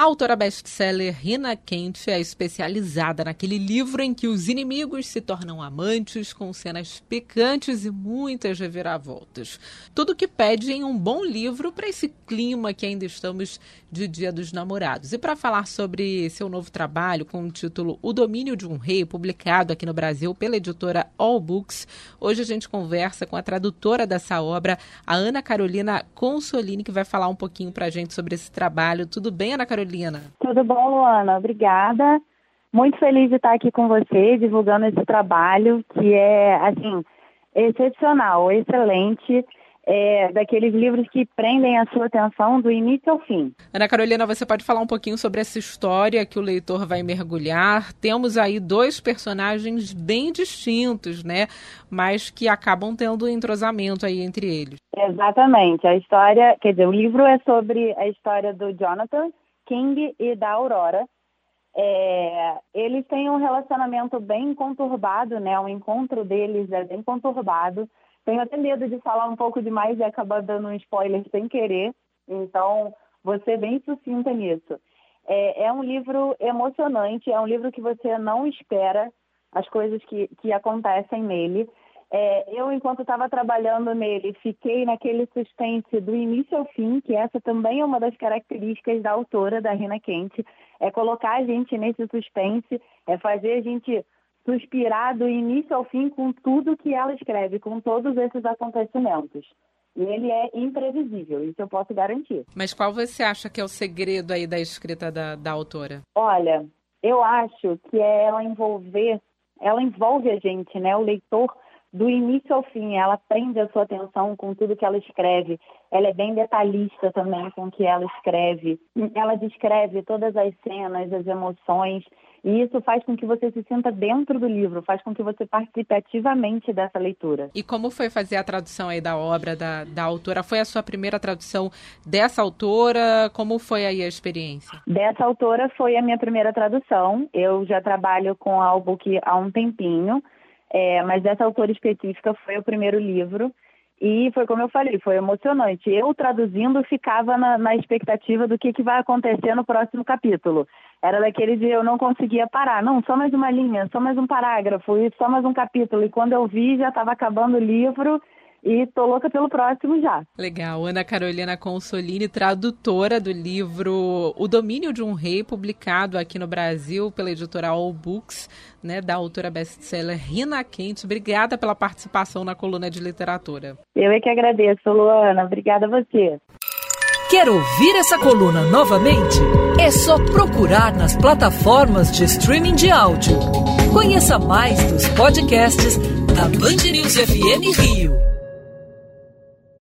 A autora best-seller Rina Kent é especializada naquele livro em que os inimigos se tornam amantes, com cenas picantes e muitas reviravoltas. Tudo que pede em um bom livro para esse clima que ainda estamos de Dia dos Namorados. E para falar sobre seu novo trabalho com o título O Domínio de um Rei, publicado aqui no Brasil pela editora All Books, hoje a gente conversa com a tradutora dessa obra, a Ana Carolina Consolini, que vai falar um pouquinho para a gente sobre esse trabalho. Tudo bem, Ana Carolina? Carolina. Tudo bom, Luana? Obrigada. Muito feliz de estar aqui com você, divulgando esse trabalho que é, assim, excepcional, excelente. É, daqueles livros que prendem a sua atenção do início ao fim. Ana Carolina, você pode falar um pouquinho sobre essa história que o leitor vai mergulhar? Temos aí dois personagens bem distintos, né? Mas que acabam tendo um entrosamento aí entre eles. Exatamente. A história, quer dizer, o livro é sobre a história do Jonathan, King e da Aurora. É, eles têm um relacionamento bem conturbado, né? O encontro deles é bem conturbado. Tenho até medo de falar um pouco demais e acabar dando um spoiler sem querer. Então, ser bem sucinta nisso. É, é um livro emocionante, é um livro que você não espera as coisas que, que acontecem nele. É, eu, enquanto estava trabalhando nele, fiquei naquele suspense do início ao fim, que essa também é uma das características da autora, da Rina Quente, é colocar a gente nesse suspense, é fazer a gente suspirar do início ao fim com tudo que ela escreve, com todos esses acontecimentos. E ele é imprevisível, isso eu posso garantir. Mas qual você acha que é o segredo aí da escrita da, da autora? Olha, eu acho que é ela envolver, ela envolve a gente, né, o leitor, do início ao fim. Ela prende a sua atenção com tudo que ela escreve. Ela é bem detalhista também com o que ela escreve. Ela descreve todas as cenas, as emoções. E isso faz com que você se sinta dentro do livro, faz com que você participe ativamente dessa leitura. E como foi fazer a tradução aí da obra da, da autora? Foi a sua primeira tradução dessa autora? Como foi aí a experiência? Dessa autora foi a minha primeira tradução. Eu já trabalho com a Albook há um tempinho. É, mas dessa autora específica foi o primeiro livro. E foi como eu falei, foi emocionante. Eu traduzindo ficava na, na expectativa do que, que vai acontecer no próximo capítulo. Era daquele de eu não conseguia parar. Não, só mais uma linha, só mais um parágrafo, e só mais um capítulo. E quando eu vi, já estava acabando o livro e tô louca pelo próximo já. Legal. Ana Carolina Consolini, tradutora do livro O Domínio de um Rei, publicado aqui no Brasil pela editora All Books, né, da autora best-seller Rina Quente. Obrigada pela participação na coluna de literatura. Eu é que agradeço, Luana. Obrigada a você. Quer ouvir essa coluna novamente? É só procurar nas plataformas de streaming de áudio. Conheça mais dos podcasts da Band News FM Rio.